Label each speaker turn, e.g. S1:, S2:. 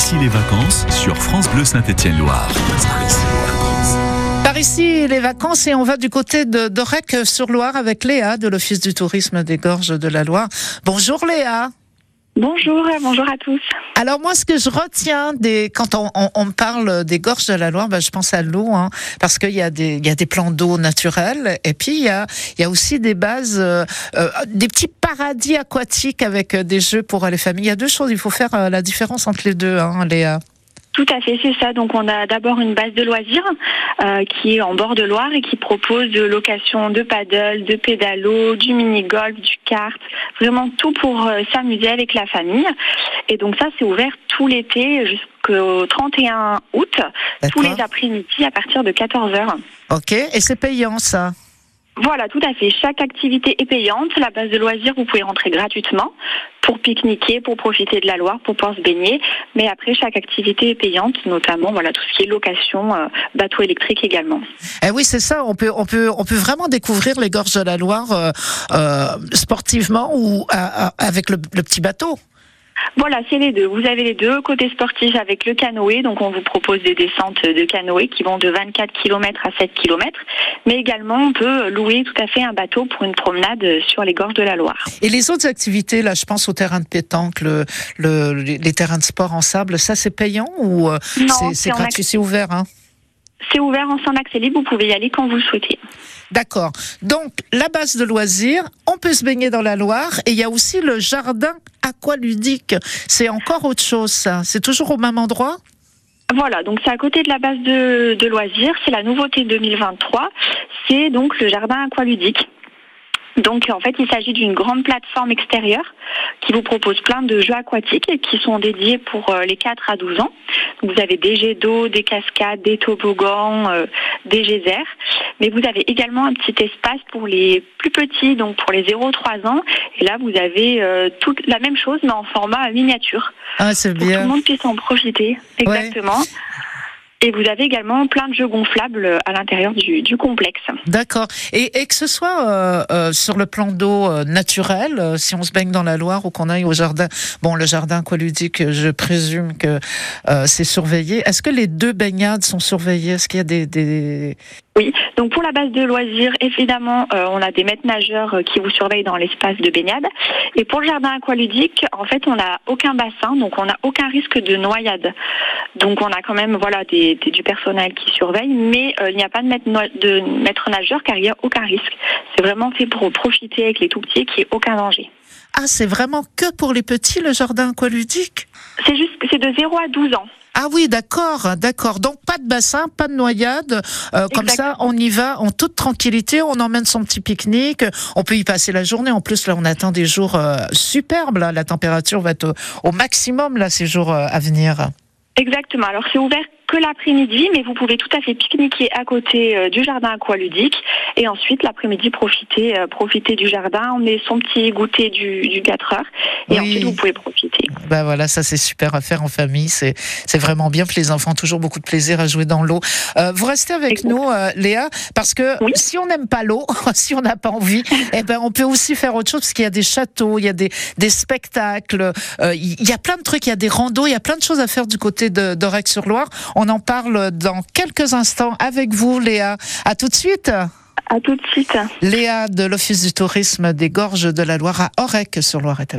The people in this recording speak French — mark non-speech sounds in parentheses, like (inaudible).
S1: ici les vacances sur France Bleu Saint-Étienne-Loire.
S2: Par ici, les vacances et on va du côté de d'Orec sur Loire avec Léa de l'Office du tourisme des Gorges de la Loire. Bonjour Léa.
S3: Bonjour, bonjour à tous.
S2: Alors moi, ce que je retiens des quand on, on, on parle des gorges de la Loire, ben, je pense à l'eau, hein, parce qu'il y a des il y a des plans d'eau naturels et puis il y a il y a aussi des bases, euh, euh, des petits paradis aquatiques avec euh, des jeux pour les familles. Il y a deux choses, il faut faire euh, la différence entre les deux, hein.
S3: Tout à fait, c'est ça. Donc on a d'abord une base de loisirs euh, qui est en bord de Loire et qui propose de location de paddle, de pédalo, du mini-golf, du kart, vraiment tout pour euh, s'amuser avec la famille. Et donc ça, c'est ouvert tout l'été jusqu'au 31 août, tous les après-midi à partir de 14h.
S2: Ok, et c'est payant ça?
S3: Voilà, tout à fait. Chaque activité est payante. La base de loisirs, vous pouvez rentrer gratuitement pour pique-niquer, pour profiter de la Loire, pour pouvoir se baigner. Mais après, chaque activité est payante, notamment voilà tout ce qui est location, euh, bateau électrique également.
S2: Eh oui, c'est ça. On peut, on peut, on peut vraiment découvrir les gorges de la Loire euh, euh, sportivement ou avec le petit bateau.
S3: Voilà, c'est les deux. Vous avez les deux. Côté sportif avec le canoë, donc on vous propose des descentes de canoë qui vont de 24 km à 7 km. Mais également, on peut louer tout à fait un bateau pour une promenade sur les gorges de la Loire.
S2: Et les autres activités, là, je pense au terrain de pétanque, le, le- les terrains de sport en sable, ça c'est payant ou euh, c'est- gratuit, c'est ouvert hein?
S3: C'est ouvert en sans accès libre. Vous pouvez y aller quand vous le souhaitez.
S2: D'accord. Donc la base de loisirs, on peut se baigner dans la Loire et il y a aussi le jardin aqualudique. C'est encore autre chose, ça. C'est toujours au même endroit?
S3: Voilà, donc c'est à côté de la base de, de loisirs, c'est la nouveauté 2023, c'est donc le jardin aqualudique. Donc en fait, il s'agit d'une grande plateforme extérieure qui vous propose plein de jeux aquatiques qui sont dédiés pour euh, les 4 à 12 ans. Vous avez des jets d'eau, des cascades, des toboggans, euh, des geysers. Mais vous avez également un petit espace pour les plus petits, donc pour les 0-3 ans. Et là, vous avez euh, toute la même chose, mais en format miniature
S2: Ah, c'est
S3: pour que tout le
S2: bien.
S3: monde puisse en profiter. Exactement. Et vous avez également plein de jeux gonflables à l'intérieur du, du complexe.
S2: D'accord. Et, et que ce soit euh, euh, sur le plan d'eau euh, naturel, euh, si on se baigne dans la Loire ou qu'on aille au jardin, bon, le jardin aqualudique, je présume que euh, c'est surveillé. Est-ce que les deux baignades sont surveillées? Est-ce qu'il y a des, des...
S3: Oui, donc pour la base de loisirs, évidemment, euh, on a des maîtres nageurs euh, qui vous surveillent dans l'espace de baignade. Et pour le jardin aqualudique, en fait, on n'a aucun bassin, donc on n'a aucun risque de noyade. Donc on a quand même voilà des, des- du personnel qui surveille, mais euh, il n'y a pas de maître, no- de maître nageur car il n'y a aucun risque. C'est vraiment fait pour profiter avec les tout petits, qui est aucun danger.
S2: Ah, c'est vraiment que pour les petits, le jardin aqualudique?
S3: C'est juste, c'est de 0 à 12 ans.
S2: Ah oui, d'accord, d'accord. Donc pas de bassin, pas de noyade. Euh, comme ça, on y va en toute tranquillité. On emmène son petit pique-nique. On peut y passer la journée. En plus, là, on attend des jours euh, superbes. Là. La température va être au, au maximum là ces jours euh, à venir.
S3: Exactement. Alors c'est ouvert que l'après-midi, mais vous pouvez tout à fait pique-niquer à côté euh, du jardin aqualudique et ensuite l'après-midi profiter euh, profiter du jardin, emmener son petit goûter du, du 4 heures et
S2: Oui.
S3: ensuite vous pouvez profiter.
S2: Ben voilà, ça c'est super à faire en famille. C'est c'est vraiment bien. Puis les enfants ont toujours beaucoup de plaisir à jouer dans l'eau. Euh, vous restez avec nous, euh, Léa, parce que
S3: Oui.
S2: si on n'aime pas l'eau, (laughs) si on n'a pas envie, (laughs) eh ben on peut aussi faire autre chose parce qu'il y a des châteaux, il y a des des spectacles, euh, il y a plein de trucs, il y a des randos, il y a plein de choses à faire du côté de d'Orec-sur-Loire. On en parle dans quelques instants avec vous, Léa. À tout de suite.
S3: À tout de suite.
S2: Léa de l'Office du tourisme des Gorges de la Loire à Orec-sur-Loire. est